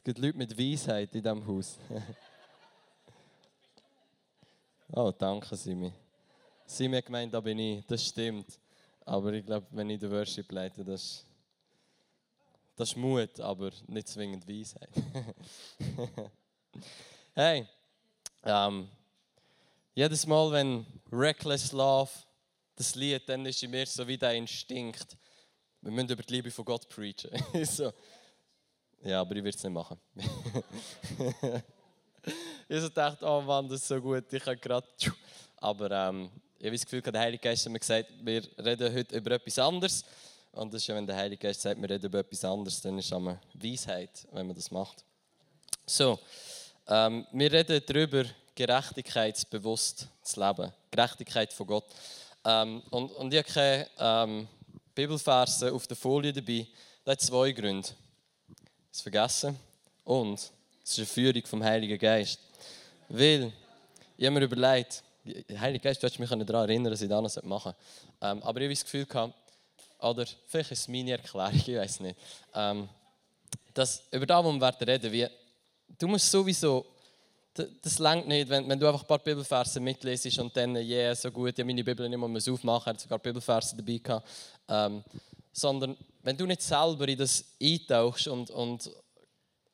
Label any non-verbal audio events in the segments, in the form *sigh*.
Es gibt Leute mit Weisheit in diesem Haus. *laughs* oh, danke, Simi. Simi hat gemeint, da bin ich. Das stimmt. Aber ich glaube, wenn ich den Worship leite, das das ist Mut, aber nicht zwingend Weisheit. *laughs* hey, ähm, jedes Mal, wenn Reckless Love das Lied, dann ist in mir so wie der Instinkt, wir müssen über die Liebe von Gott preachen. *laughs* so. Ja, aber ich würde es nicht machen. *laughs* ich so dachte, oh Mann, das ist so gut, ich habe gerade. Aber ähm, ich habe das Gefühl, der Heilige Geist hat mir gesagt, wir reden heute über etwas anderes. Und das ist ja, wenn der Heilige Geist sagt, wir reden über etwas anderes, dann ist es eine Weisheit, wenn man das macht. So, ähm, wir reden darüber, gerechtigkeitsbewusst zu leben. Gerechtigkeit von Gott. Ähm, und, und ich habe keine ähm, Bibelverse auf der Folie dabei. Das hat zwei Gründe. Das Vergessen und es ist eine Führung vom Heiligen Geist. Weil, ich habe mir überlegt, der Heilige Geist, du hättest mich daran erinnern, dass ich das machen soll. Ähm, aber ich habe das Gefühl gehabt, oder vielleicht ist es meine Erklärung, *laughs* ich weiß nicht, ähm, dass über das, was wir reden wie, du musst sowieso, das längt nicht, wenn, wenn, du einfach ein paar Bibelverse mitlesest und dann, yeah, so gut, ja, meine Bibel nicht mehr aufmachen, er hat sogar Bibelverse dabei gehabt, ähm, sondern wenn du nicht selber in das eintauchst und, und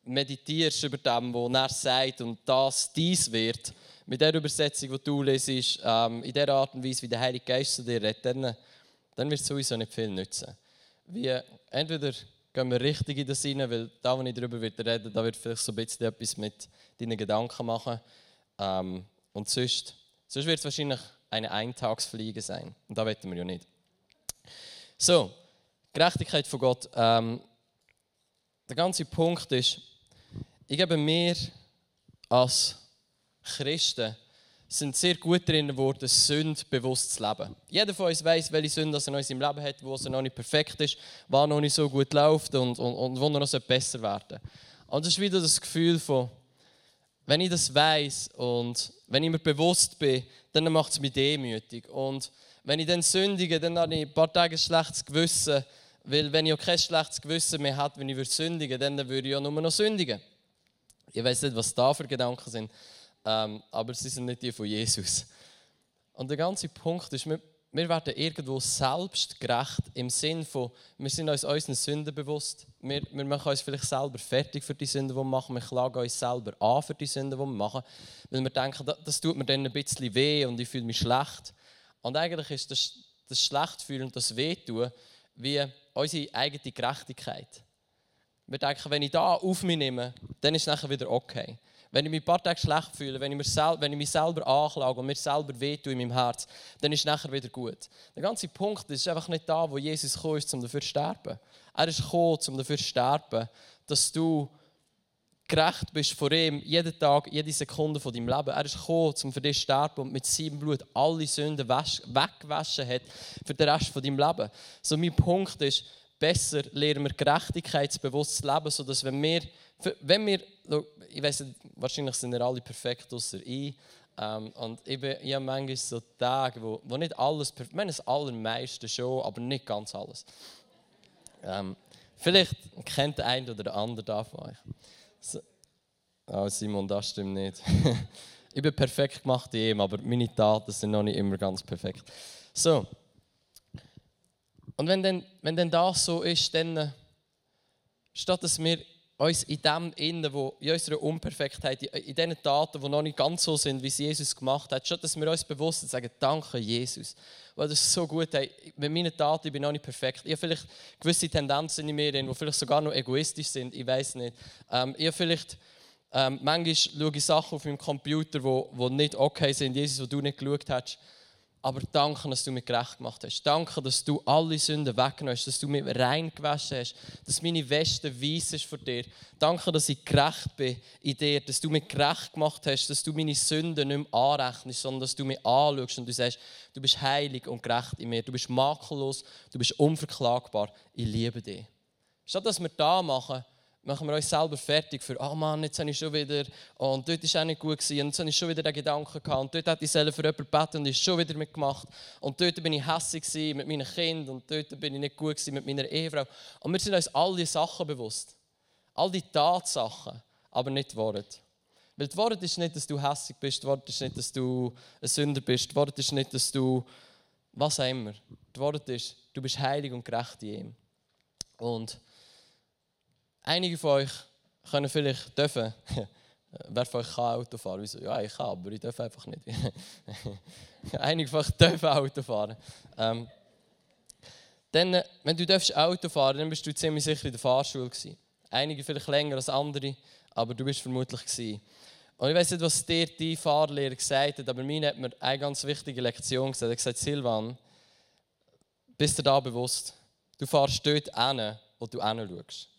meditierst über dem, was er sagt und das dies wird, mit der Übersetzung, die du lesest, ähm, in der Art und Weise, wie der Heilige Geist zu dir redet, dann, dann wird es sowieso nicht viel nützen. Wie, entweder gehen wir richtig in das rein, weil da, wo ich darüber rede, da wird vielleicht so ein bisschen etwas mit deinen Gedanken machen. Ähm, und sonst, sonst wird es wahrscheinlich eine Eintagsfliege sein. Und da wetten wir ja nicht. So, Gerechtigkeit von Gott. Ähm, der ganze Punkt ist, ich gebe mir als Christen sind sehr gut darin geworden, Sünde bewusst zu leben. Jeder von uns weiß, welche Sünde er in seinem Leben hat, wo er noch nicht perfekt ist, was noch nicht so gut läuft und, und, und wo er noch besser werden Und das ist wieder das Gefühl von, wenn ich das weiß und wenn ich mir bewusst bin, dann macht es mich demütig. Und wenn ich dann sündige, dann habe ich ein paar Tage ein schlechtes Gewissen, weil wenn ich auch kein schlechtes Gewissen mehr habe, wenn ich sündigen würde, dann würde ich ja nur noch sündigen. Ich weiß nicht, was da für Gedanken sind ähm, aber sie sind nicht die von Jesus. Und der ganze Punkt ist, wir, wir werden irgendwo selbst gerecht im Sinn von, wir sind uns unseren Sünden bewusst. Wir, wir machen uns vielleicht selber fertig für die Sünden, die wir machen. Wir klagen uns selber an für die Sünden, die wir machen. Weil wir denken, das, das tut mir dann ein bisschen weh und ich fühle mich schlecht. Und eigentlich ist das, das Schlechtfühlen und das Wehtun wie unsere eigene Gerechtigkeit. Wir denken, wenn ich da auf mich nehme, dann ist es nachher wieder okay. Wenn ich mich ein paar Tage schlecht fühle, wenn ich, selber, wenn ich mich selber anklage und mir selber wehtue in meinem Herz, dann ist es nachher wieder gut. Der ganze Punkt ist einfach nicht da, wo Jesus gekommen ist, um dafür zu sterben. Er ist gekommen, um dafür zu sterben, dass du gerecht bist vor ihm, jeden Tag, jede Sekunde von deinem Leben. Er ist gekommen, um für dich zu sterben und mit seinem Blut alle Sünden weggewaschen hat für den Rest von deinem Leben. So mein Punkt ist, besser lernen wir gerechtigkeitsbewusst zu leben, sodass wenn wir, wenn wir ich weiß wahrscheinlich sind wir alle perfekt, außer ich. Ähm, und ich, bin, ich habe manchmal so Tage, wo, wo nicht alles perfekt Ich meine, das allermeiste schon, aber nicht ganz alles. Ähm, vielleicht kennt der eine oder der andere da von euch. Oh Simon, das stimmt nicht. *laughs* ich bin perfekt gemacht in ihm, aber meine Taten sind noch nicht immer ganz perfekt. So. Und wenn dann, wenn dann das so ist, dann statt dass wir uns in dem Innen, wo in unserer Unperfektheit, in diesen Taten, die noch nicht ganz so sind, wie es Jesus gemacht hat, schon, dass wir uns bewusst sagen, danke Jesus, weil das ist so gut, hey, mit meinen Taten bin ich noch nicht perfekt. Ich habe vielleicht gewisse Tendenzen in mir, die vielleicht sogar noch egoistisch sind, ich weiß nicht. Ähm, ich habe vielleicht, ähm, manchmal schaue ich Sachen auf meinem Computer, die nicht okay sind, Jesus, wo du nicht geschaut hast. Aber danke, dass du mich gerecht gemacht hast. Danke, dass du alle Sünden weggenommen hast, dass du mich rein gewaschen hast, dass meine Weste weiss ist vor dir. Danke, dass ich gerecht bin in dir, dass du mich gerecht gemacht hast, dass du meine Sünden nicht mehr anrechnest, sondern dass du mich anschaust und du sagst, du bist heilig und gerecht in mir, du bist makellos, du bist unverklagbar, ich liebe dich. Statt dass wir da machen, machen wir uns selber fertig für, oh Mann, jetzt habe ich schon wieder, und dort war auch nicht gut gewesen, und jetzt habe ich schon wieder den Gedanken gehabt, und dort hat ich selber für jemanden gebeten und ist schon wieder mitgemacht, und dort bin ich hässlich mit meinen Kindern, und dort bin ich nicht gut mit meiner Ehefrau. Und wir sind uns alle Sachen bewusst. All die Tatsachen, aber nicht die Worte. Weil die Worte ist nicht, dass du hässlich bist, die Worte ist nicht, dass du ein Sünder bist, die Worte ist nicht, dass du was auch immer. Die Worte ist, du bist heilig und gerecht in ihm. Und einige von euch können vielleicht dürfen, *laughs* wer von euch kann Auto fahren? Wieso? Ja, ich kann, aber ich darf einfach nicht. *laughs* einige von euch dürfen Auto fahren. Ähm, dann, wenn du darfst Auto fahren dann bist du ziemlich sicher in der Fahrschule gewesen. Einige vielleicht länger als andere, aber du bist vermutlich gewesen. Und ich weiß nicht, was dir die Fahrlehrer gesagt hat, aber mir hat mir eine ganz wichtige Lektion gesagt. Er hat gesagt, Silvan, bist du da bewusst? Du fährst dort hin, wo du hinschaust.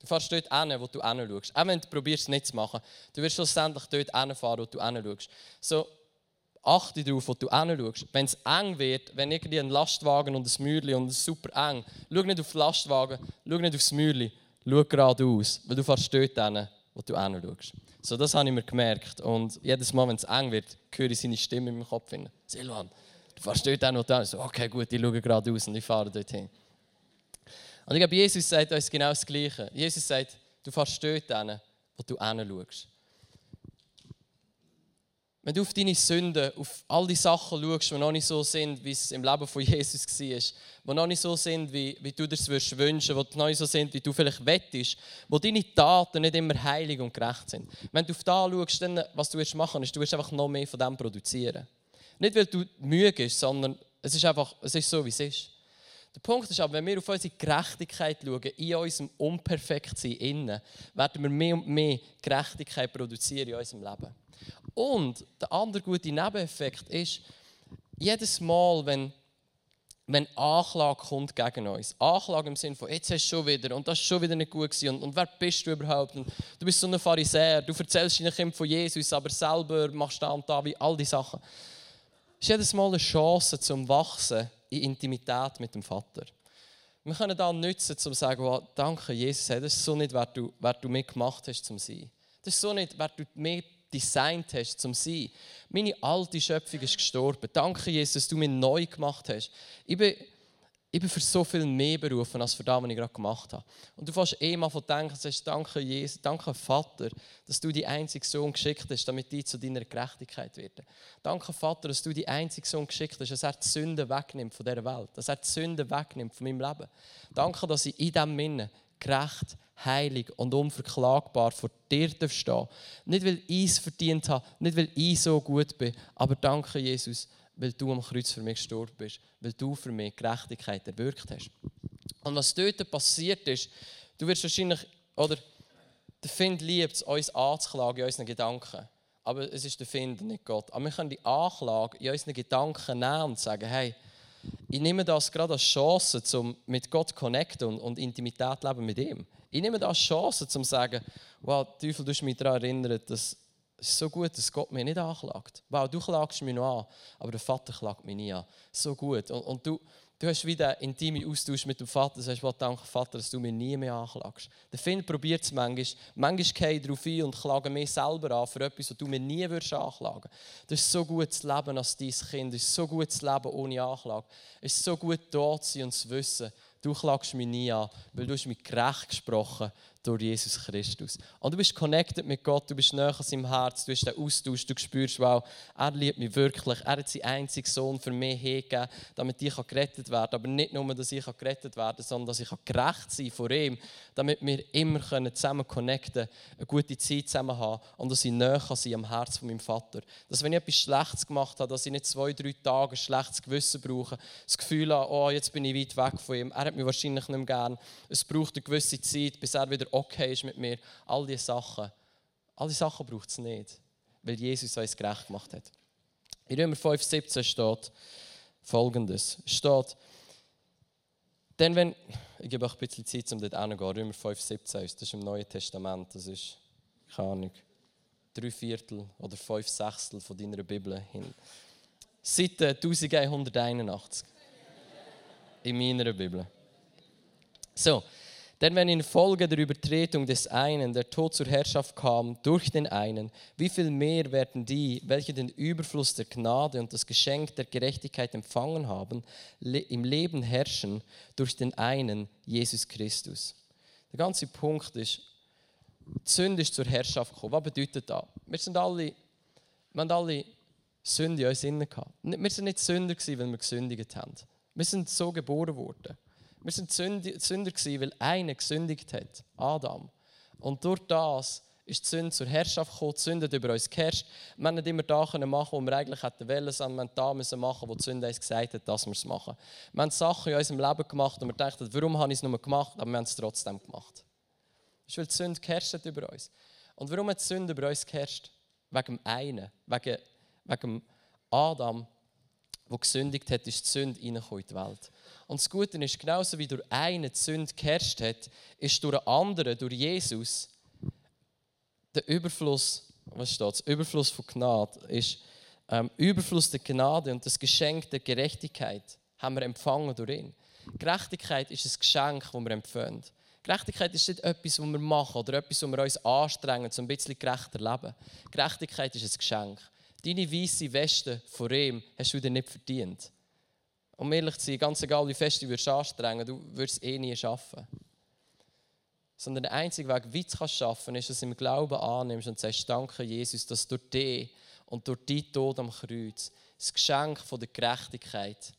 Du fährst dort hin, wo du hinschaust. Auch wenn du probierst, es nicht zu machen. Du wirst schlussendlich dort hinfahren, wo du hinschaust. So, achte darauf, wo du hinschaust. Wenn es eng wird, wenn irgendwie ein Lastwagen und ein Mäuerchen und es super eng, schau nicht auf den Lastwagen, schau nicht aufs Mäuerchen, schau geradeaus, weil du fährst dort hin, wo du hinschaust. So, das habe ich mir gemerkt. Und jedes Mal, wenn es eng wird, höre ich seine Stimme in meinem Kopf. Silvan, du fährst dort hin, wo du hinschaust. Okay, gut, ich schaue geradeaus und ich fahre dorthin. Und ich glaube, Jesus sagt uns genau das Gleiche. Jesus sagt, du fährst dort hin, wo du hinschaust. Wenn du auf deine Sünden, auf all die Sachen schaust, die noch nicht so sind, wie es im Leben von Jesus war, die noch nicht so sind, wie, wie du dir es wünschen würdest, die noch nicht so sind, wie du vielleicht wettest, wo deine Taten nicht immer heilig und gerecht sind. Wenn du auf das schaust, dann, was du machen ist, du wirst einfach noch mehr von dem produzieren. Nicht, weil du müde bist, sondern es ist einfach, es ist so, wie es ist. Der Punkt ist aber, wenn wir auf unsere Gerechtigkeit schauen, in unserem Unperfektsein innen, werden wir mehr und mehr Gerechtigkeit produzieren in unserem Leben. Und der andere gute Nebeneffekt ist, jedes Mal, wenn, wenn Anklage kommt gegen uns, Anklage im Sinne von, jetzt hast du schon wieder und das ist schon wieder nicht gut gewesen und, und wer bist du überhaupt? Und du bist so ein Pharisäer, du erzählst deinen Kind von Jesus, aber selber machst da und da, wie all diese Sachen. Es ist jedes Mal eine Chance zum Wachsen in Intimität mit dem Vater. Wir können da nutzen, um zu sagen, oh, danke Jesus, das ist so nicht, wer du, wer du mir gemacht hast zum Sein. Das ist so nicht, wer du mir designt hast zum Sein. Meine alte Schöpfung ist gestorben. Danke, Jesus, dass du mich neu gemacht hast. Ich bin, ich bin für so viel mehr berufen, als für das, was ich gerade gemacht habe. Und du fährst eh mal von denken, sagst, danke, Jesus, danke, Vater, dass du die einzige Sohn geschickt hast, damit die zu deiner Gerechtigkeit werden. Danke, Vater, dass du die einzige Sohn geschickt hast, dass er die Sünde wegnimmt von dieser Welt, dass er die Sünde wegnimmt von meinem Leben. Danke, dass ich in diesem Minne gerecht, heilig und unverklagbar vor dir stehen Nicht, weil ich es verdient habe, nicht, weil ich so gut bin, aber danke, Jesus, weil du am Kreuz für mich gestorben bist, weil du für mich Gerechtigkeit erwirkt hast. Und was dort passiert ist, du wirst wahrscheinlich, oder der Find liebt es, uns anzuklagen in unseren Gedanken. Aber es ist der Find, nicht Gott. Aber wir können die Anklage in unseren Gedanken nehmen und sagen, hey, ich nehme das gerade als Chance, um mit Gott zu connecten und, und Intimität leben mit ihm. Ich nehme das als Chance, um zu sagen, wow, Teufel, du hast mich daran erinnert, dass es ist so gut, dass Gott mich nicht anklagt. Wow, du klagst mich noch an, aber der Vater klagt mich nie an. So gut. Und, und du, Du hast wieder einen intimen Austausch mit dem Vater. Du sagst, danke Vater, dass du mich nie mehr anklagst. Der Finn probiert es manchmal. Manchmal gehe ich darauf ein und klage mich selber an für etwas, was du mir nie würdest anklagen Das ist so gut zu leben als dein Kind. Es ist so gut zu leben ohne Anklage. Es ist so gut da zu sein und zu wissen, du klagst mich nie an, weil du hast mich gerecht gesprochen durch Jesus Christus. Und du bist connected mit Gott, du bist näher an seinem Herz, du hast den Austausch, du spürst, wow, er liebt mich wirklich, er hat seinen einzigen Sohn für mich hergegeben, damit ich gerettet werden kann. Aber nicht nur, dass ich gerettet werden kann, sondern dass ich gerecht sein vor ihm, damit wir immer zusammen connecten eine gute Zeit zusammen haben und dass ich näher sein am Herz von meinem Vater. Dass wenn ich etwas Schlechtes gemacht habe, dass ich nicht zwei, drei Tage ein schlechtes Gewissen brauche, das Gefühl habe, oh, jetzt bin ich weit weg von ihm, er hat mich wahrscheinlich nicht mehr gern. Es braucht eine gewisse Zeit, bis er wieder okay ist mit mir. All diese Sachen. All diese Sachen braucht es nicht, weil Jesus uns gerecht gemacht hat. In Römer 5,17 steht folgendes: steht, denn wenn, ich gebe euch ein bisschen Zeit, um dort hinzugehen. Römer 5,17 das ist im Neuen Testament, das ist, keine Ahnung, drei Viertel oder fünf Sechstel von deiner Bibel hin. Seite 1181 in meiner Bibel. So, denn wenn infolge der Übertretung des einen der Tod zur Herrschaft kam durch den einen, wie viel mehr werden die, welche den Überfluss der Gnade und das Geschenk der Gerechtigkeit empfangen haben, im Leben herrschen durch den einen, Jesus Christus. Der ganze Punkt ist, die Sünde ist zur Herrschaft gekommen. Was bedeutet das? Wir sind alle, wir haben alle Sünde in uns. Wir sind nicht Sünder weil wir gesündigt haben. Wir sind so geboren worden. Wir sind Sünder gewesen, weil einer gesündigt hat, Adam. Und durch das ist die Sünde zur Herrschaft gekommen, die Sünde hat über uns geherrscht. Wir haben nicht immer das machen was wir eigentlich hätten wollen, sondern wir haben das machen, wo die Sünde uns gesagt hat, dass wir es machen. Wir haben Sachen in unserem Leben gemacht und wir dachten, warum habe ich es nur gemacht, aber wir haben es trotzdem gemacht. Das ist, weil die Sünde geherrscht hat über uns. Und warum hat die Sünde über uns geherrscht? Wegen dem einen, wegen, wegen Adam, der gesündigt hat, ist die Sünde in die Welt. Und das Gute ist, genauso wie durch einen die Sünde geherrscht hat, ist durch einen anderen, durch Jesus, der Überfluss, was steht? Überfluss von Gnade ist ähm, Überfluss der Gnade und das Geschenk der Gerechtigkeit haben wir empfangen durch ihn. Gerechtigkeit ist ein Geschenk, das wir empfangen. Gerechtigkeit ist nicht etwas, was wir machen oder etwas, was wir uns anstrengen, um ein bisschen gerechter zu leben. Gerechtigkeit ist ein Geschenk. Deine weiße Weste vor ihm hast du dir nicht verdient. Um ehrlich zu sein, ganz egal wie fest du dich anstrengen du es eh nie schaffen. Sondern der einzige Weg, wie du es schaffen kannst, ist, dass du im Glauben annimmst und sagst, danke Jesus, dass durch dich und durch deinen Tod am Kreuz das Geschenk von der Gerechtigkeit,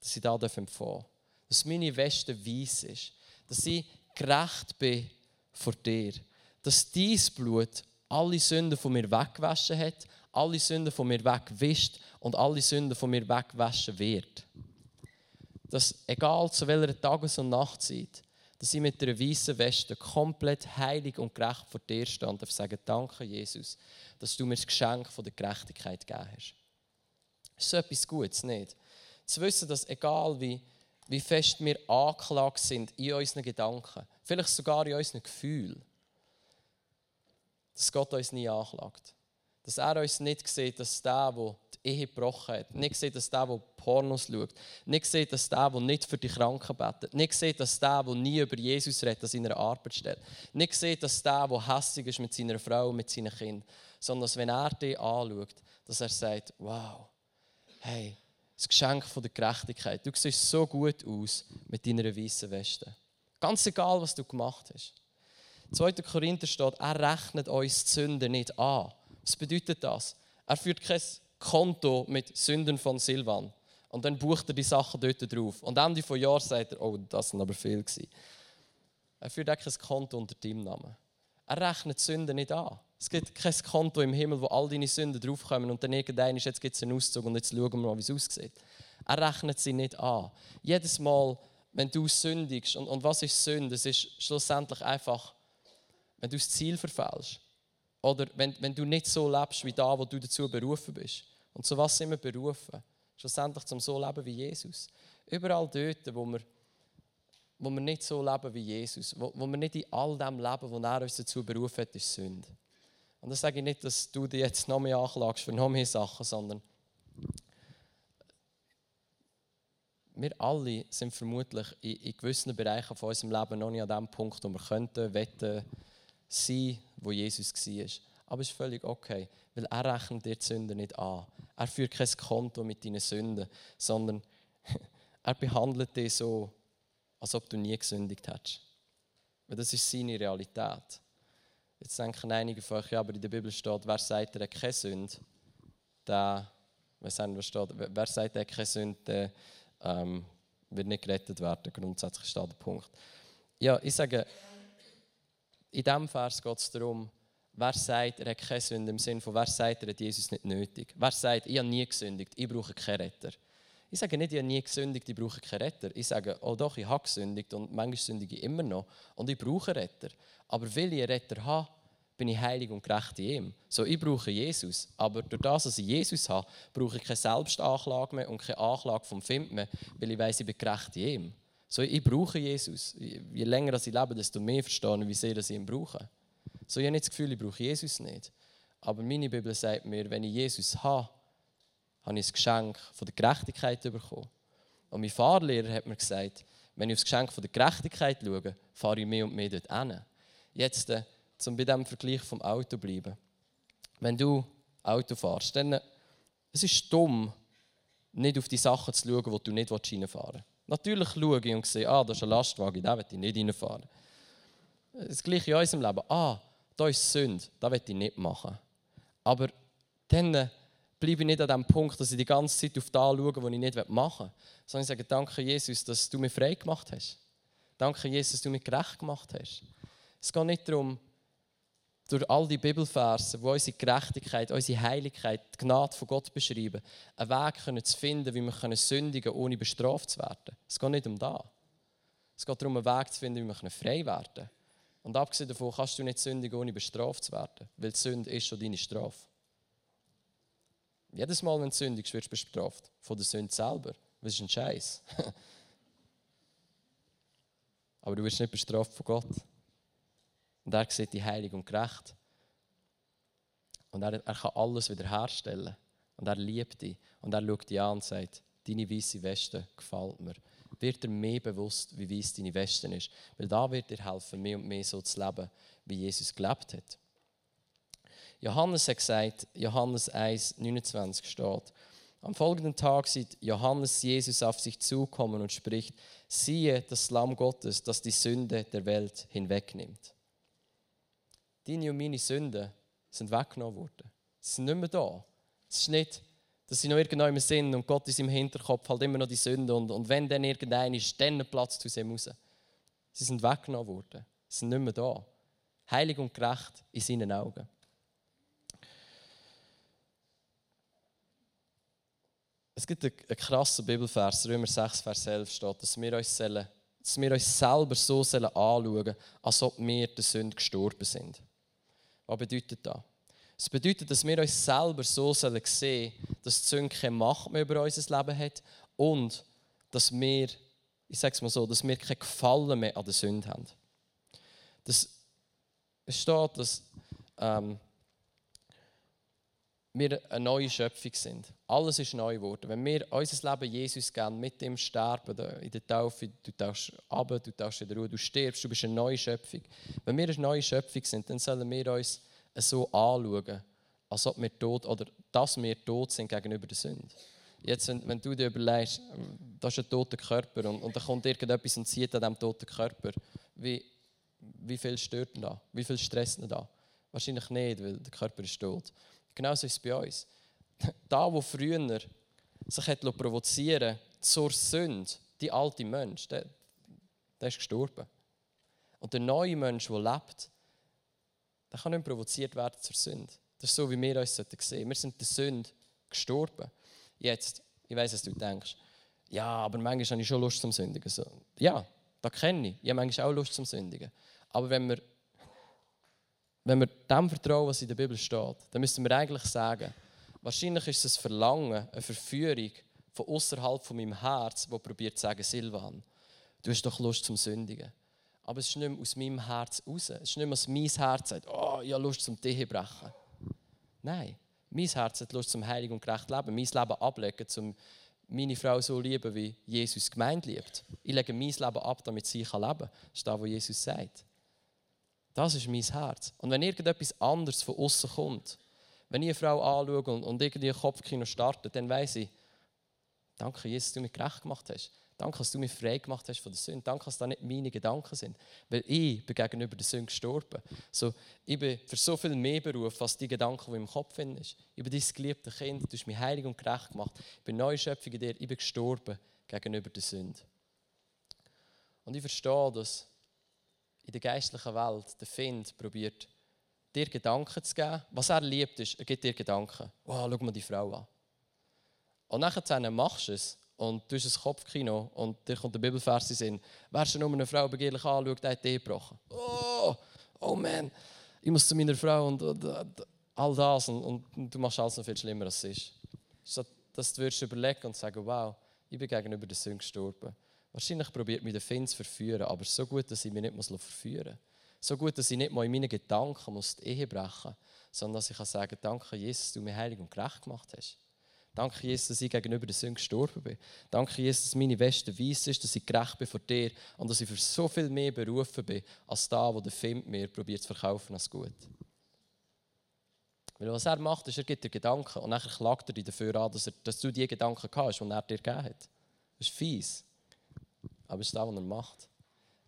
dass ich da empfangen darf. Dass meine Weste weiß ist. Dass ich gerecht bin vor dir. Dass dein Blut alle Sünden von mir weggewaschen hat, alle Sünden von mir wegwischt und alle Sünden von mir wegwaschen wird. Dass egal zu welcher Tages- und Nachtzeit, dass ich mit einer weißen Weste komplett heilig und gerecht vor dir stehe und sage, danke Jesus, dass du mir das Geschenk von der Gerechtigkeit gegeben hast. Das ist so etwas Gutes, nicht? Zu wissen, dass egal wie, wie fest wir angeklagt sind in unseren Gedanken, vielleicht sogar in unseren Gefühlen, dass Gott uns nie anklagt. Dass er uns nicht sieht, dass der, der die Ehe gebrochen hat, nicht sieht, dass der, der Pornos schaut, nicht sieht, dass der, der nicht für die Kranken betet, nicht sieht, dass der, der nie über Jesus redet, an seiner Arbeit steht, nicht sieht, dass der, der hässlich ist mit seiner Frau und mit seinen Kindern, sondern dass, wenn er dich anschaut, dass er sagt, wow, hey, das Geschenk von der Gerechtigkeit, du siehst so gut aus mit deiner weißen Weste. Ganz egal, was du gemacht hast. 2. Korinther steht, er rechnet uns die Sünden nicht an. Was bedeutet das? Er führt kein Konto mit Sünden von Silvan. Und dann bucht er die Sachen dort drauf. Und Ende des Jahres sagt er, oh, das sind aber viel. Er führt auch kein Konto unter deinem Namen. Er rechnet Sünden nicht an. Es gibt kein Konto im Himmel, wo all deine Sünden draufkommen und dann irgendein ist, jetzt gibt es einen Auszug und jetzt schauen wir mal, wie es aussieht. Er rechnet sie nicht an. Jedes Mal, wenn du sündigst, und, und was ist Sünde? Es ist schlussendlich einfach, wenn du das Ziel verfehlst. Oder wenn, wenn du nicht so lebst wie da, wo du dazu berufen bist. Und zu was sind wir berufen? Schlussendlich zum so leben wie Jesus. Überall dort, wo wir, wo wir nicht so leben wie Jesus, wo, wo wir nicht in all dem leben, wo er uns dazu berufen hat, ist Sünde. Und das sage ich nicht, dass du dich jetzt noch mehr anklagst für noch mehr Sachen, sondern wir alle sind vermutlich in, in gewissen Bereichen von unserem Leben noch nicht an dem Punkt, wo wir könnten, wetten, sein, wo Jesus war. Aber es ist völlig okay, weil er rechnet dir die Sünden nicht an. Er führt kein Konto mit deinen Sünden, sondern *laughs* er behandelt dich so, als ob du nie gesündigt hättest. Weil das ist seine Realität. Jetzt denken einige von euch, ja, aber in der Bibel steht, wer sagt, er hat keine Sünde, der, was steht, wer sagt, er hat keine Sünde, der ähm, wird nicht gerettet werden. Grundsätzlich steht der Punkt. Ja, ich sage, in diesem Vers geht es darum, wer sagt, er hat keine Sünde im Sinne von, wer sagt, er hat Jesus nicht nötig. Wer sagt, ich habe nie gesündigt, ich brauche keinen Retter. Ich sage nicht, ich habe nie gesündigt, ich brauche keinen Retter. Ich sage, oh doch, ich habe gesündigt und manchmal sündige ich immer noch und ich brauche einen Retter. Aber weil ich einen Retter habe, bin ich heilig und gerecht in ihm. So, ich brauche Jesus. Aber durch das, dass ich Jesus habe, brauche ich keine Selbstanklage mehr und keine Anklage vom Find mehr, weil ich weiß, ich bin gerecht in ihm. So, ich brauche Jesus. Je länger ich lebe, desto mehr verstehe ich, wie sehr ich ihn brauche. So, ich habe nicht das Gefühl, ich brauche Jesus nicht. Aber meine Bibel sagt mir, wenn ich Jesus habe, habe ich das Geschenk von der Gerechtigkeit bekommen. Und mein Fahrlehrer hat mir gesagt, wenn ich auf das Geschenk von der Gerechtigkeit schaue, fahre ich mehr und mehr dort hin. Jetzt, äh, um bei diesem Vergleich vom Auto zu bleiben. Wenn du Auto fährst, dann es ist dumm, nicht auf die Sachen zu schauen, die du nicht reinfahren willst. Natürlich schaue ich und sehe, ah, das ist ein Lastwagen, da will ich nicht reinfahren. Das gleiche in unserem Leben. Ah, da ist Sünde, das will ich nicht machen. Aber dann äh, bleibe ich nicht an dem Punkt, dass ich die ganze Zeit auf das schaue, was ich nicht machen will, sondern ich sage, danke Jesus, dass du mich frei gemacht hast. Danke Jesus, dass du mich gerecht gemacht hast. Es geht nicht darum, durch all die Bibelverse, wo unsere Gerechtigkeit, unsere Heiligkeit, die Gnade von Gott beschreiben, einen Weg zu finden, wie wir sündigen können, ohne bestraft zu werden. Es geht nicht um das. Es geht darum, einen Weg zu finden, wie wir frei werden können. Und abgesehen davon kannst du nicht sündigen, ohne bestraft zu werden, weil die Sünde ist schon deine Strafe. Jedes Mal, wenn du sündigst, wirst du bestraft. Von der Sünde selber. Das ist ein Scheiß. *laughs* Aber du wirst nicht bestraft von Gott. Und er sieht die heilig und gerecht. Und er, er kann alles wiederherstellen. Und er liebt dich. Und er schaut dich an und sagt, deine weiße Weste gefällt mir. Wird dir mehr bewusst, wie weiß deine Weste ist. Weil da wird dir helfen, mehr und mehr so zu leben, wie Jesus gelebt hat. Johannes hat gesagt, Johannes 1, 29 steht, am folgenden Tag sieht Johannes Jesus auf sich zukommen und spricht, siehe das Lamm Gottes, das die Sünde der Welt hinwegnimmt. Deine und meine Sünden sind weggenommen worden. Sie sind nicht mehr da. Es ist nicht, dass sie noch irgendwann sind und Gott ist im Hinterkopf halt immer noch die Sünde und, und wenn dann irgendein ist, dann Platz zu ihm raus. Sie sind weggenommen worden. Sie sind nicht mehr da. Heilig und gerecht in seinen Augen. Es gibt einen krassen Bibelvers, Römer 6, Vers 11 steht, dass wir uns, sollen, dass wir uns selber so sollen anschauen sollen, als ob wir der Sünde gestorben sind. Was bedeutet das? Es bedeutet, dass wir uns selber so sollen sehen dass die Sünde keine Macht mehr über unser Leben hat und dass wir, ich sage es mal so, dass wir kein Gefallen mehr an der Sünde haben. Das, es steht, dass ähm, wir eine neue Schöpfung sind. Alles ist neu geworden. Wenn wir unser Leben Jesus geben, mit dem Sterben, in der Taufe, du tauchst ab, du tauchst wieder Ruhe, du stirbst, du bist eine neue Schöpfung. Wenn wir eine neue Schöpfung sind, dann sollen wir uns so anschauen, als ob wir tot oder dass wir tot sind gegenüber der Sünde. Jetzt, wenn, wenn du dir überlegst, das ist ein toter Körper und, und dann kommt irgendetwas und zieht an diesem toten Körper, wie, wie viel stört da? Wie viel Stress da? Wahrscheinlich nicht, weil der Körper ist tot. Genauso ist es bei uns. *laughs* Da, wo früher sich hat provozieren zur Sünde, die alte Mensch, der, der ist gestorben. Und der neue Mensch, der lebt, der kann nicht provoziert werden zur Sünde. Das ist so, wie wir uns sehen sollten. Wir sind der Sünde gestorben. Jetzt, ich weiß, was du denkst. Ja, aber manchmal habe ich schon Lust zum Sündigen. So, ja, das kenne ich. Ich habe manchmal auch Lust zum Sündigen. Aber wenn wir wenn wir dem vertrauen, was in der Bibel steht, dann müssen wir eigentlich sagen, wahrscheinlich ist es ein Verlangen, eine Verführung von außerhalb von meinem Herz, wo probiert zu sagen, Silvan, du hast doch Lust zum Sündigen. Aber es ist nicht mehr aus meinem Herz raus. Es ist nicht mehr, dass mein Herz sagt, oh, ich habe Lust zum brechen. Nein, mein Herz hat Lust zum heilig und gerecht Leben, mein Leben ablegen, um meine Frau so lieben, wie Jesus gemeint liebt. Ich lege mein Leben ab, damit sie leben kann. Das ist das, was Jesus sagt. Das ist mein Herz. Und wenn irgendetwas anderes von außen kommt, wenn ich eine Frau anschaue und, und irgendwie ein Kopfkino startet, dann weiß ich, danke Jesus, dass du mich gerecht gemacht hast. Danke, dass du mich frei gemacht hast von der Sünde. Danke, dass das nicht meine Gedanken sind. Weil ich bin gegenüber der Sünde gestorben. So, ich bin für so viel mehr berufen, als die Gedanken, die im Kopf sind. Ich bin dein geliebtes Kind, du hast mich heilig und gerecht gemacht. Ich bin neue Schöpfung in dir, ich bin gestorben gegenüber der Sünde. Und ich verstehe, dass in der geistlichen Welt der Find probiert, dir Gedanken zu geben. Was er liebt, ist, er gibt dir Gedanken. Wow, schau mal die Frau an. Und nachher machst du es und du hast ein Kopfkino und dir kommt der Bibelvers in Sinn. Wer schon nur eine Frau begehrlich anschaut, der hat die gebrochen. Oh, oh man, ich muss zu meiner Frau und, und, und all das und, und, du machst alles noch viel schlimmer, als es ist. So, dass du überlegen und sagen, wow, ich bin gegenüber der Sünde gestorben. Wahrscheinlich probiert mich der Finn zu verführen, aber so gut, dass ich mich nicht verführen muss. So gut, dass ich nicht mal in meinen Gedanken muss die Ehe brechen muss, sondern dass ich kann sagen danke Jesus, dass du mich heilig und gerecht gemacht hast. Danke Jesus, dass ich gegenüber der Sünde gestorben bin. Danke Jesus, dass meine Weste weiss ist, dass ich gerecht bin vor dir und dass ich für so viel mehr berufen bin, als da, wo der Find mir probiert zu verkaufen als gut. Weil was er macht, ist, er gibt dir Gedanken und dann klagt er dich dafür an, dass, er, dass du die Gedanken hast, die er dir gegeben hat. Das ist fies. Aber es ist das, was er macht.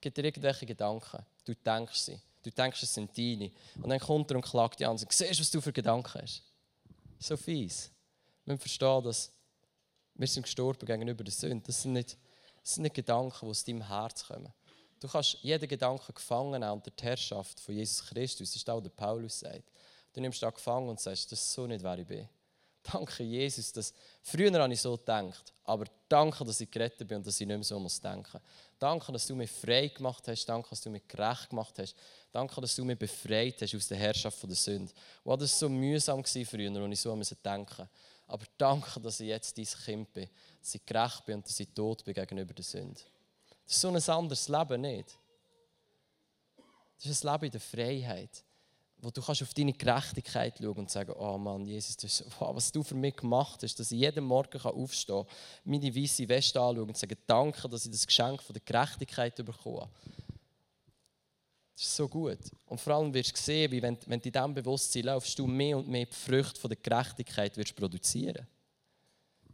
Gibt dir irgendwelche Gedanken. Du denkst sie. Du denkst, es sind deine. Und dann kommt er und klagt die an und sagt, siehst was du für Gedanken hast? So fies. Wir verstehen, dass wir sind gestorben gegenüber der Sünde. Das sind nicht, das sind nicht Gedanken, die aus deinem Herz kommen. Du kannst jeden Gedanken gefangen nehmen unter die Herrschaft von Jesus Christus. Das ist auch, was Paulus sagt. Du nimmst da gefangen und sagst, das ist so nicht, wer ich bin. Danke, Jesus, dass früher habe ich so gedacht, aber danke, dass ich gerettet bin und dass ich nicht mehr so muss denken. Danke, dass du mich frei gemacht hast. Danke, dass du mich gerecht gemacht hast. Danke, dass du mich befreit hast aus der Herrschaft der Sünde. Und das war so mühsam früher, als ich so denken musste. Aber danke, dass ich jetzt dein Kind bin, dass ich gerecht bin und dass ich tot bin gegenüber der Sünde. Das ist so ein anderes Leben nicht. Das ist ein Leben in der Freiheit, wo du kannst auf deine Gerechtigkeit schauen und sagen, oh Mann, Jesus, das wow, was du für mich gemacht hast, dass ich jeden Morgen aufstehen kann, meine weiße Weste anschauen und sagen, danke, dass ich das Geschenk von der Gerechtigkeit bekomme. Das ist so gut. Und vor allem wirst du sehen, wie wenn, wenn du in diesem Bewusstsein laufst, du mehr und mehr die Früchte von der Gerechtigkeit wirst produzieren.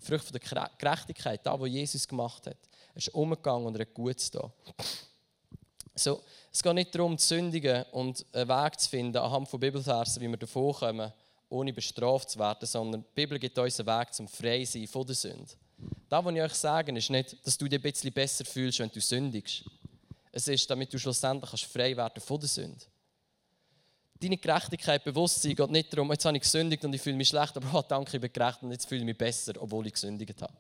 Die Früchte von der Gerechtigkeit, da, wo Jesus gemacht hat. Er ist umgegangen und er hat Gutes da. So, es geht nicht darum, zu sündigen und einen Weg zu finden anhand von Bibelversen, wie wir davon kommen, ohne bestraft zu werden, sondern die Bibel gibt uns einen Weg zum Freisein von der Sünde. Das, was ich euch sage, ist nicht, dass du dich ein bisschen besser fühlst, wenn du sündigst. Es ist, damit du schlussendlich kannst frei werden von der Sünde. Deine Gerechtigkeit, Bewusstsein geht nicht darum, jetzt habe ich gesündigt und ich fühle mich schlecht, aber *laughs* oh, danke, ich bin gerecht und jetzt fühle ich mich besser, obwohl ich gesündigt habe.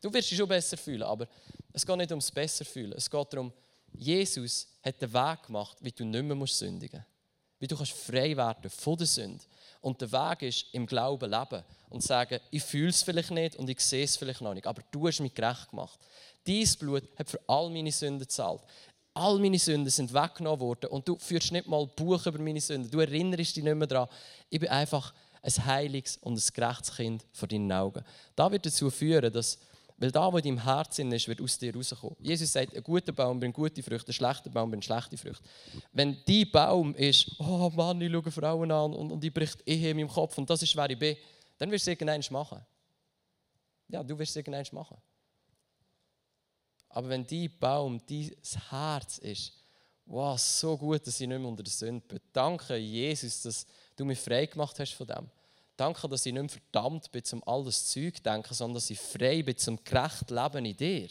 Du wirst dich schon besser fühlen, aber es geht nicht ums besser fühlen. Es geht darum, Jesus hat den Weg gemacht, wie du nicht mehr sündigen musst. Wie du kannst frei werden von der Sünde. Und der Weg ist, im Glauben leben und sagen, ich fühle es vielleicht nicht und ich sehe es vielleicht noch nicht, aber du hast mich gerecht gemacht. Dein Blut hat für all meine Sünden gezahlt. All meine Sünden sind weggenommen worden und du führst nicht mal Buch über meine Sünden. Du erinnerst dich nicht mehr daran. Ich bin einfach ein heiliges und ein gerechtes Kind vor deinen Augen. Das wird dazu führen, dass weil da, wo in deinem Herzen ist, wird aus dir rauskommen. Jesus sagt, ein guter Baum bringt gute Früchte, ein schlechter Baum bringt schlechte Früchte. Wenn dein Baum ist, oh Mann, ich schaue Frauen an und, und ich bricht Ehe in meinem Kopf und das ist, wer ich bin, dann wirst du es irgendwann machen. Ja, du wirst es irgendwann machen. Aber wenn dein Baum, dein Herz ist, wow, so gut, dass ich nicht mehr unter der Sünde bin. Danke, Jesus, dass du mich frei gemacht hast von dem. Danke, dass ich nicht mehr verdammt bin, um all das Zeug denken, sondern dass ich frei bin, zum gerecht Leben in dir.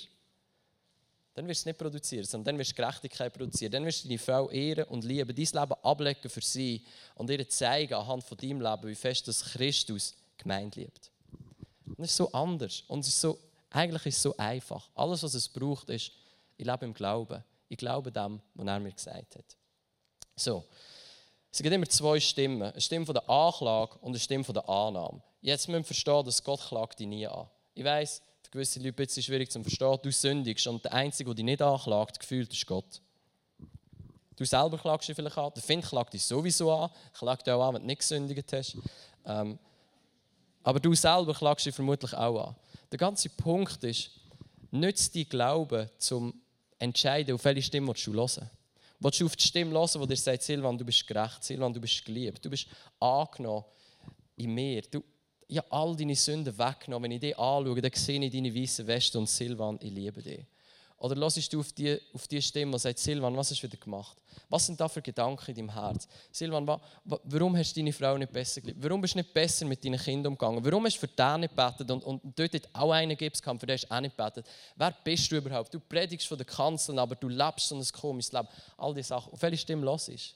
Dann wirst du es nicht produzieren, sondern dann wirst du Gerechtigkeit produzieren. Dann wirst du deine Frau ehren und lieben, dein Leben ablegen für sie und ihr zeigen anhand von deinem Leben, wie fest das Christus gemeint liebt. Und das ist so anders und es ist so, eigentlich ist es so einfach. Alles, was es braucht, ist, ich lebe im Glauben. Ich glaube dem, was er mir gesagt hat. So, es gibt immer zwei Stimmen. Eine Stimme der Anklage und eine Stimme der Annahme. Jetzt müssen wir verstehen, dass Gott klagt dich nie an. Ich weiß, für gewisse Leute ist es schwierig zu verstehen. Du sündigst und der Einzige, der dich nicht anklagt, gefühlt ist Gott. Du selber klagst dich vielleicht an. Der Find klagt dich sowieso an. Klagt dich auch an, wenn du nicht gesündigt hast. Ähm, aber du selber klagst dich vermutlich auch an. Der ganze Punkt ist, nützt dein Glauben zum Entscheiden, auf welche Stimme du hören Willst du auf die Stimme hören, die dir sagt, Silvan, du bist gerecht, Silvan, du bist geliebt, du bist angenommen in mir. Du, ich habe all deine Sünden weggenommen. Wenn ich dich anschaue, dann sehe ich deine weißen Weste und Silvan, ich liebe dich. Oder hörst du auf die, auf die Stimme und sagst, Silvan, was hast du wieder gemacht? Was sind da für Gedanken in deinem Herz? Silvan, warum hast du deine Frau nicht besser geliebt? Warum bist du nicht besser mit deinen Kindern umgegangen? Warum hast du für den nicht gebetet und, und dort hat auch einen gibt, für den hast du auch nicht gebetet? Wer bist du überhaupt? Du predigst von der Kanzel, aber du lebst so ein komisches Leben. All diese Sachen. Auf welche Stimme los ist?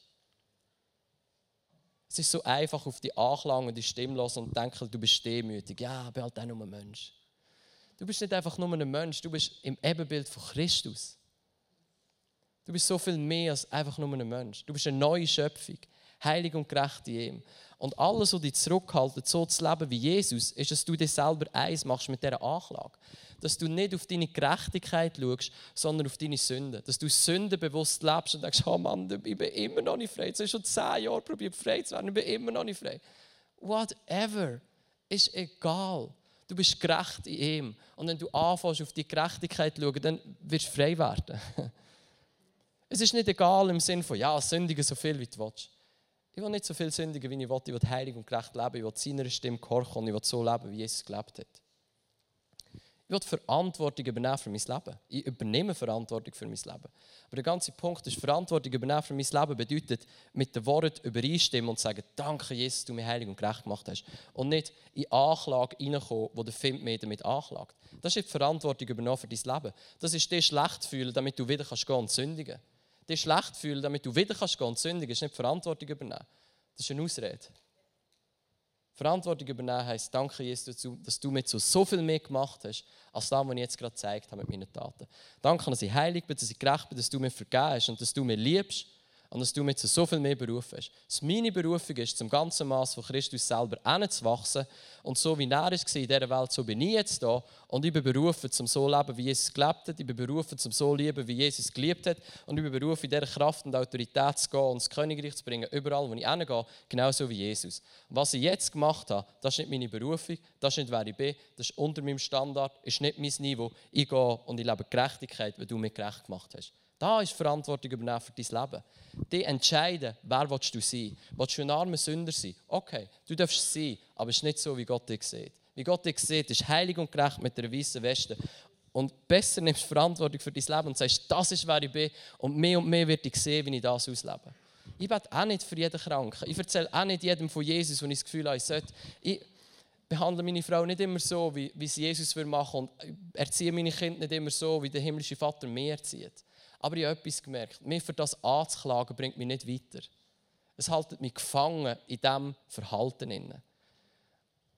Es ist so einfach auf die anklagende Stimme los und denken, du bist demütig. Ja, ich bin halt auch nur ein Mensch. Du bist nicht einfach nur ein Mensch, du bist im Ebenbild von Christus. Du bist so viel mehr als einfach nur ein Mensch. Du bist eine neue Schöpfung, heilig und gerecht in ihm. Und alles, was dich zurückhaltet, so zu leben wie Jesus, ist, dass du dir selber eins machst mit dieser Anklage. Dass du nicht auf deine Gerechtigkeit schaust, sondern auf deine Sünden. Dass du Sünden bewusst lebst und denkst, oh Mann, ich bin immer noch nicht frei. Jetzt habe schon zehn Jahre probiert, frei zu werden, ich bin immer noch nicht frei. Whatever. Ist egal. Du bist gerecht in ihm. Und wenn du anfängst, auf die Gerechtigkeit zu schauen, dann wirst du frei werden. *laughs* Es ist nicht egal im Sinne von, ja, sündige so viel, wie du willst. Ich will nicht so viel sündigen, wie ich will. Ich will heilig und gerecht leben. Ich will seiner Stimme gehorchen und ich will so leben, wie Jesus gelebt hat. Ich will Verantwortung übernehmen für mein Leben. Ich übernehme Verantwortung für mein Leben. Aber der ganze Punkt ist, Verantwortung übernehmen für mein Leben bedeutet, mit den Worten übereinstimmen und sagen, danke Jesus, du mich heilig und gerecht gemacht hast. Und nicht in Anklage reinkommen, wo der Find mich damit anklagt. Das ist die Verantwortung übernommen für dein Leben. Das ist dir schlecht fühlen, damit du wieder kannst gehen und sündigen. Dir schlecht fühlen, damit du wieder kannst und sündigen, ist nicht Verantwortung übernehmen. Das ist eine Ausrede. Verantwortung übernehmen heisst, danke Jesus, dass du mir so, so viel mehr gemacht hast, als das, was ich jetzt gerade gezeigt habe mit meinen Taten. Danke, dass ich heilig bin, dass ich gerecht bin, dass du mir vergeben hast und dass du mir liebst und dass du zu so viel mehr berufen hast. Dass meine Berufung ist, zum ganzen Maß von Christus selber wachsen und so wie er war in dieser Welt, so bin ich jetzt da und ich bin berufen, zum so leben, wie Jesus gelebt hat. Ich bin berufen, zum so lieben, wie Jesus geliebt hat und ich bin berufen, in dieser Kraft und Autorität zu gehen und das Königreich zu bringen, überall, wo ich hingehe, genauso wie Jesus. Und was ich jetzt gemacht habe, das ist nicht meine Berufung, das ist nicht, wer ich bin, das ist unter meinem Standard, ist nicht mein Niveau. Ich gehe und ich lebe Gerechtigkeit, weil du mich gerecht gemacht hast. Da ist Verantwortung übernehmen für dein Leben. Die entscheiden, wer willst du sein. Willst du ein armer Sünder sein? Okay, du darfst sein, aber es ist nicht so, wie Gott dich sieht. Wie Gott dich sieht, ist heilig und gerecht mit der weißen Weste. Und besser nimmst du Verantwortung für dein Leben und sagst, das ist, wer ich bin. Und mehr und mehr wird ich sehen, wie ich das auslebe. Ich bete auch nicht für jeden Kranken. Ich erzähle auch nicht jedem von Jesus, wenn ich das Gefühl habe, ich sollte. Ich behandle meine Frau nicht immer so, wie, wie es Jesus machen und erziehe meine Kinder nicht immer so, wie der himmlische Vater mir erzieht. Aber ich habe etwas gemerkt. Mir für das anzuklagen, bringt mich nicht weiter. Es hält mich gefangen in diesem Verhalten.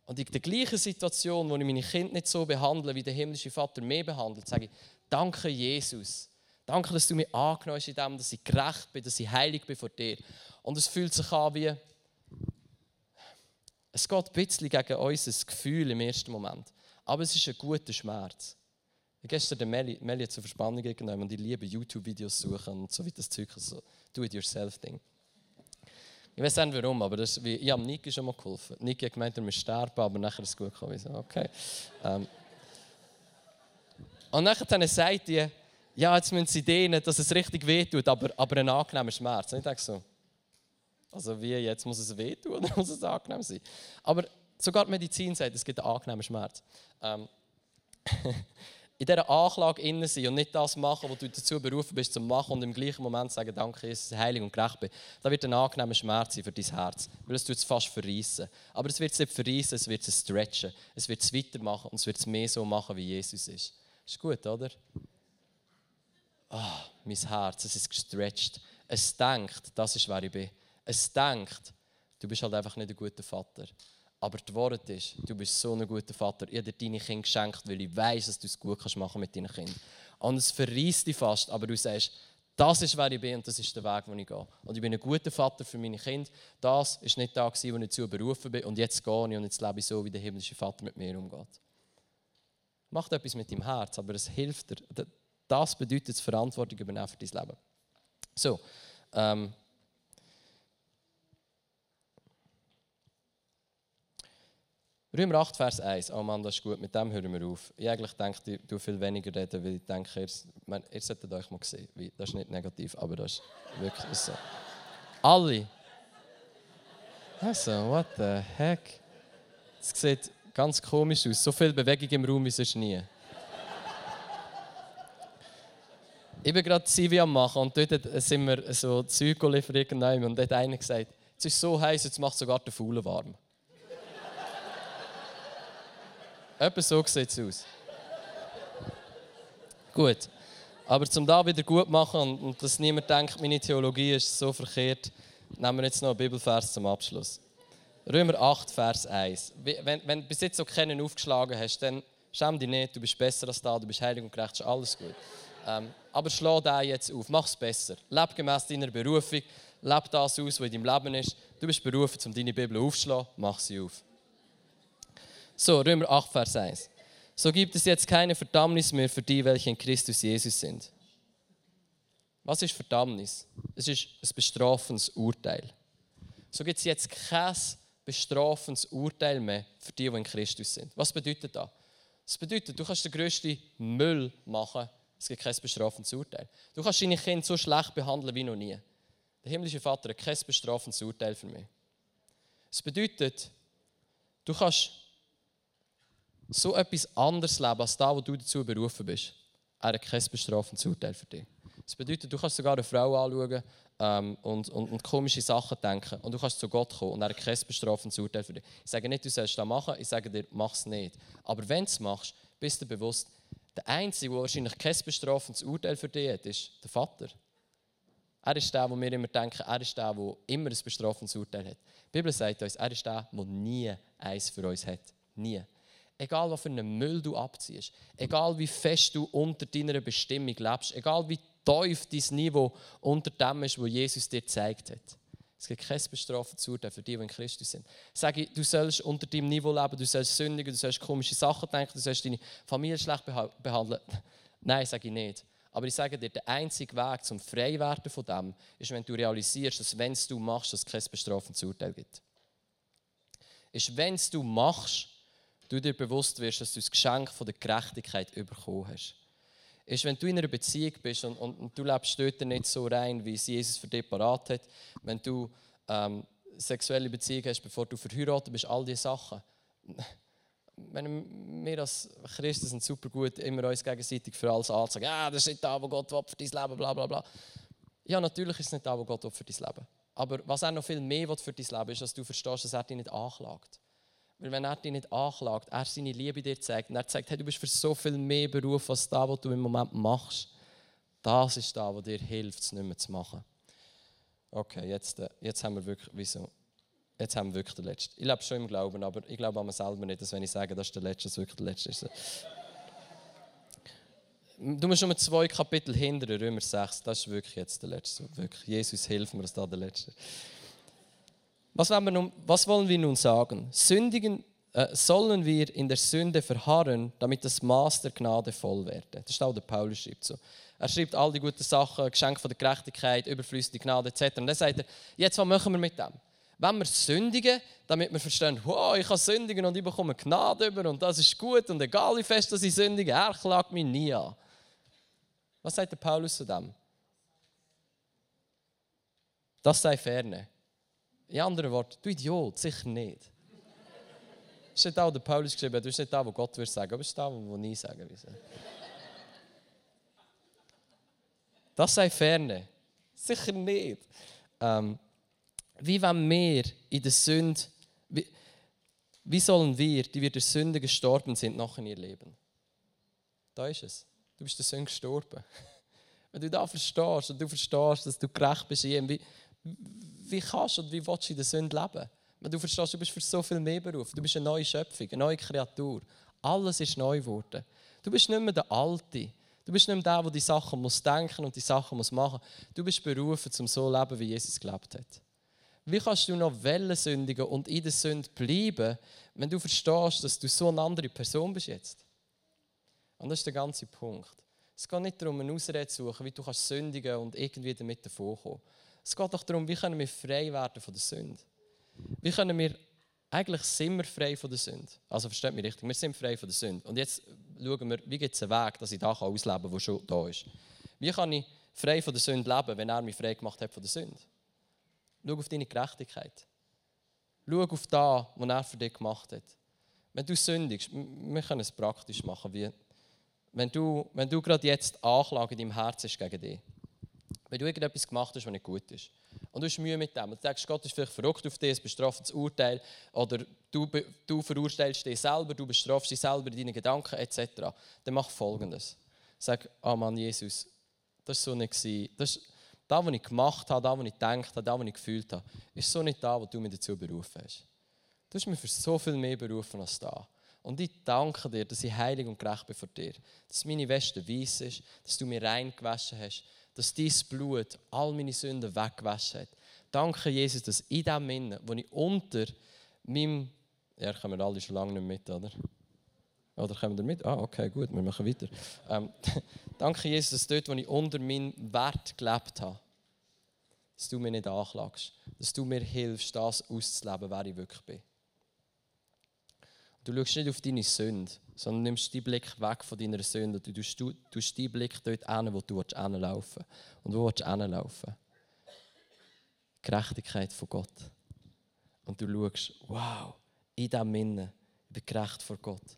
Und in der gleichen Situation, wo ich meine Kinder nicht so behandle, wie der himmlische Vater mich behandelt, sage ich, danke Jesus. Danke, dass du mich angenommen hast in dem, dass ich gerecht bin, dass ich heilig bin vor dir. Und es fühlt sich an wie, es geht ein bisschen gegen unser Gefühl im ersten Moment. Aber es ist ein guter Schmerz. Ich gestern der Meli, Meli zur Verspannung genommen und ich liebe YouTube-Videos suchen und so wie das Zeug, so Do-it-yourself-Ding. Ich weiß nicht warum, aber das, wie, ich habe Niki schon mal geholfen. Niki hat gemeint, er muss sterben, aber nachher ist es gut gekommen. Ich so, okay. Ähm. Und nachher sagt die, ja, jetzt müssen sie dehnen, dass es richtig wehtut, aber, aber ein angenehmer Schmerz. Und ich denke so, also wie, jetzt muss es wehtun oder *laughs* muss es angenehm sein? Aber sogar die Medizin sagt, es gibt einen angenehmen Schmerz. Ähm. *laughs* in dieser Anklage innen sein und nicht das machen, was du dazu berufen bist, zu machen und im gleichen Moment sagen, danke, Jesus, heilig und gerecht bin, da wird ein angenehmer Schmerz sein für dein Herz, weil es es fast verreissen. Aber es wird es nicht verreissen, es wird es stretchen, es wird es weitermachen und es wird es mehr so machen, wie Jesus ist. Ist gut, oder? Oh, mein Herz, es ist gestretched. Es denkt, das ist, wer ich bin. Es denkt, du bist halt einfach nicht ein guter Vater. Aber die Wahrheit ist, du bist so ein guter Vater. Ich habe dir deine Kinder geschenkt, weil ich weiß, dass du es gut kannst machen mit deinen Kindern. Und es verreißt dich fast, aber du sagst, das ist, wer ich bin und das ist der Weg, wo ich gehe. Und ich bin ein guter Vater für meine Kinder. Das ist nicht da, wo ich dazu berufen bin. Und jetzt gehe ich und jetzt lebe ich so, wie der himmlische Vater mit mir umgeht. Macht etwas mit deinem Herz, aber es hilft dir. Das bedeutet Verantwortung übernehmen für dein Leben. So, ähm, Römer 8, Vers 1. Oh Mann, das ist gut, mit dem hören wir auf. Ich eigentlich denke, tue viel weniger reden, weil ich denke, ihr, ihr solltet euch mal sehen. Das ist nicht negativ, aber das ist wirklich so. Alle. Also, what the heck? Es sieht ganz komisch aus. So viel Bewegung im Raum wie sonst nie. ich bin gerade CV am machen und dort sind wir so Zeug liefert und dort hat einer gesagt, es ist so heiß, jetzt macht sogar der Fuhle warm. Etwa so sieht es aus. Gut. Aber zum da wieder gut machen und, dass niemand denkt, meine Theologie ist so verkehrt, nehmen wir jetzt noch einen Bibelvers zum Abschluss. Römer 8, Vers 1. Wenn, wenn du bis jetzt so keinen aufgeschlagen hast, dann schäm dich nicht, du bist besser als da, du bist heilig und gerecht, ist alles gut. Ähm, aber schlau da jetzt auf, mach es besser. Leb gemäß deiner Berufung, leb das aus, was in deinem Leben ist. Du bist berufen, um deine Bibel aufzuschlagen, mach sie auf. So, Römer 8, Vers 1. So gibt es jetzt keine Verdammnis mehr für die, welche in Christus Jesus sind. Was ist Verdammnis? Es ist ein bestrafendes Urteil. So gibt es jetzt kein bestrafendes Urteil mehr für die, die in Christus sind. Was bedeutet das? Das bedeutet, du kannst den grössten Müll machen, es gibt kein bestrafendes Urteil. Du kannst deine Kinder so schlecht behandeln wie noch nie. Der himmlische Vater hat kein bestrafendes Urteil für mich. Das bedeutet, du kannst so etwas anderes leben als das, wo du dazu berufen bist, er hat kein bestrafendes Urteil für dich. Das bedeutet, du kannst sogar eine Frau anschauen ähm, und, und, und, komische Sachen denken und du kannst zu Gott kommen und er hat kein bestrafendes Urteil für dich. Ich sage nicht, du sollst das machen, ich sage dir, mach es nicht. Aber wenn du es machst, bist du bewusst, der Einzige, der wahrscheinlich kein bestrafendes Urteil für dich hat, ist der Vater. Er ist der, wo wir immer denken, er ist der, der immer ein bestrafendes Urteil hat. Die Bibel sagt uns, er ist der, der nie eins für uns hat. Nie. Egal, was für einen Müll du abziehst, egal wie fest du unter deiner Bestimmung lebst, egal wie tief dein Niveau unter dem ist, wo Jesus dir gezeigt hat. Es gibt kein bestrafendes Urteil für die, die in Christus sind. Sage ich, du sollst unter deinem Niveau leben, du sollst sündigen, du sollst komische Sachen denken, du sollst deine Familie schlecht behandeln. *laughs* Nein, sage ich nicht. Aber ich sage dir, der einzige Weg zum Freiwerden von dem ist, wenn du realisierst, dass wenn es du machst, es kein bestrafendes Urteil gibt. Ist, wenn es du machst, du dir bewusst wirst, dass du das Geschenk von der Gerechtigkeit bekommen hast. Ist, wenn du in einer Beziehung bist und, du lebst dort nicht so rein, wie es Jesus für dich parat hat, wenn du ähm, sexuelle Beziehungen hast, bevor du verheiratet bist, all diese Sachen. Wenn wir als Christen sind super gut, immer uns gegenseitig für alles anzusagen, ja, das ist nicht da, wo Gott will für dein Leben, bla bla bla. Ja, natürlich ist es nicht da, wo Gott will für dein Leben. Aber was er noch viel mehr will für dein Leben, ist, dass du verstehst, dass er dich nicht anklagt. Weil wenn er dich nicht anklagt, er seine Liebe dir zeigt und er sagt, hey, du bist für so viel mehr Beruf als das, was du im Moment machst, das ist das, was dir hilft, es nicht mehr zu machen. Okay, jetzt, äh, jetzt haben wir wirklich, wieso? Jetzt haben wir wirklich den letzten. Ich lebe schon im Glauben, aber ich glaube an mir selber nicht, dass wenn ich sage, das ist der letzte, dass wirklich der letzte ist. Du musst nur zwei Kapitel hinter Römer 6, das ist wirklich jetzt der letzte. Wirklich, Jesus hilft mir, dass da der letzte ist. Was, wir nun, wollen wir nun sagen? Sündigen äh, sollen wir in der Sünde verharren, damit das Maß der Gnade voll werde. Das ist auch der Paulus schreibt so. Er schreibt all die guten Sachen, Geschenk von der Gerechtigkeit, überflüssige Gnade etc. Und dann sagt er, jetzt was machen wir mit dem? Wenn wir sündigen, damit wir verstehen, wow, ich kann sündigen und ich bekomme Gnade über und das ist gut und egal wie fest dass ich sündige, er klagt mich nie an. Was sagt der Paulus zu dem? Das sei ferne. In anderen Worten, du Idiot, sicher nicht. Das ist nicht das, was Paulus geschrieben hat, das ist nicht das, was Gott würde sagen, aber das ist das, was ich sagen würde. Das sei ferne. Sicher nicht. Ähm, wie wenn wir in der Sünde, wie, wie sollen wir, die wir der Sünde gestorben sind, noch in ihr Leben? Da ist es. Du bist der Sünde gestorben. *laughs* Wenn du da verstehst und du verstehst, dass du gerecht bist wie, wie kannst und wie willst du in der Sünde leben? Du verstehst, du bist für so viel mehr berufen. Du bist eine neue Schöpfung, eine neue Kreatur. Alles ist neu geworden. Du bist nicht mehr der Alte. Du bist nicht mehr der, der die Sachen muss denken und die Sachen muss machen. Du bist berufen, zum so zu leben, wie Jesus gelebt hat. Wie kannst du noch Wellen sündigen und in der Sünde bleiben, wenn du verstehst, dass du so eine andere Person bist jetzt? Und das ist der ganze Punkt. Es geht nicht darum, eine Ausrede zu suchen, wie du kannst sündigen und irgendwie damit davonkommen. Es geht doch darum, wie können wir frei werden von der Sünde. Wie können wir, eigentlich sind wir frei von der Sünde. Also versteht mich richtig, wir sind frei von der Sünde. Und jetzt schauen wir, wie gibt es einen Weg, dass ich da ausleben kann, der schon da ist. Wie kann ich frei von der Sünde leben, wenn er mich frei gemacht hat von der Sünde? Schau auf deine Gerechtigkeit. Schau auf das, was er für dich gemacht hat. Wenn du sündigst, wir können es praktisch machen, wie wenn du, wenn du gerade jetzt Anklage in deinem Herzen ist gegen dich wenn du irgendetwas gemacht hast, was nicht gut ist. Und du hast Mühe mit dem. Und du denkst, Gott ist vielleicht verrückt auf dich, ein bestraftes Urteil. Oder du, du verurteilst dich selber, du bestrafst dich selber in deinen Gedanken etc. Dann mach folgendes. Sag, ah oh Mann, Jesus, das war so nicht. Das, das, was ich gemacht habe, das, was ich gedacht habe, das, was ich gefühlt habe, ist so nicht das, was du mich dazu berufen hast. Du hast mich für so viel mehr berufen als da. Und ich danke dir, dass ich heilig und gerecht bin vor dir. Dass meine Weste weiß ist, dass du mir rein gewaschen hast, dass dein Blut all meine Sünden weggewaschen hat. Danke, Jesus, dass in dem Innen, wo ich unter meinem. Ja, kommen wir alle schon lange nicht mit, oder? Oder kommen wir mit? Ah, okay, gut, wir machen weiter. Ähm, *laughs* danke, Jesus, dass dort, wo ich unter meinem Wert gelebt habe, dass du mir nicht anklagst. Dass du mir hilfst, das auszuleben, wer ich wirklich bin. Du schaust nicht auf deine Sünde, sondern nimmst deinen Blick weg von deiner Sünde. Du tust, du, tust deinen Blick dort hin, wo du hinlaufen willst. Und wo willst du hinlaufen? Gerechtigkeit von Gott. Und du schaust, wow, in diesem Innen, ich bin gerecht vor Gott.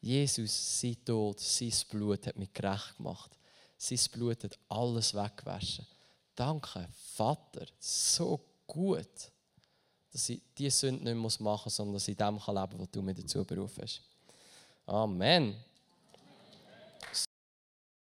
Jesus, sein Tod, sein Blut hat mich gerecht gemacht. Sein Blut hat alles weggewaschen. Danke, Vater, so gut, dass ich diese Sünde nicht machen muss, sondern dass ich dem leben kann, was du mir dazu berufen hast. Amen.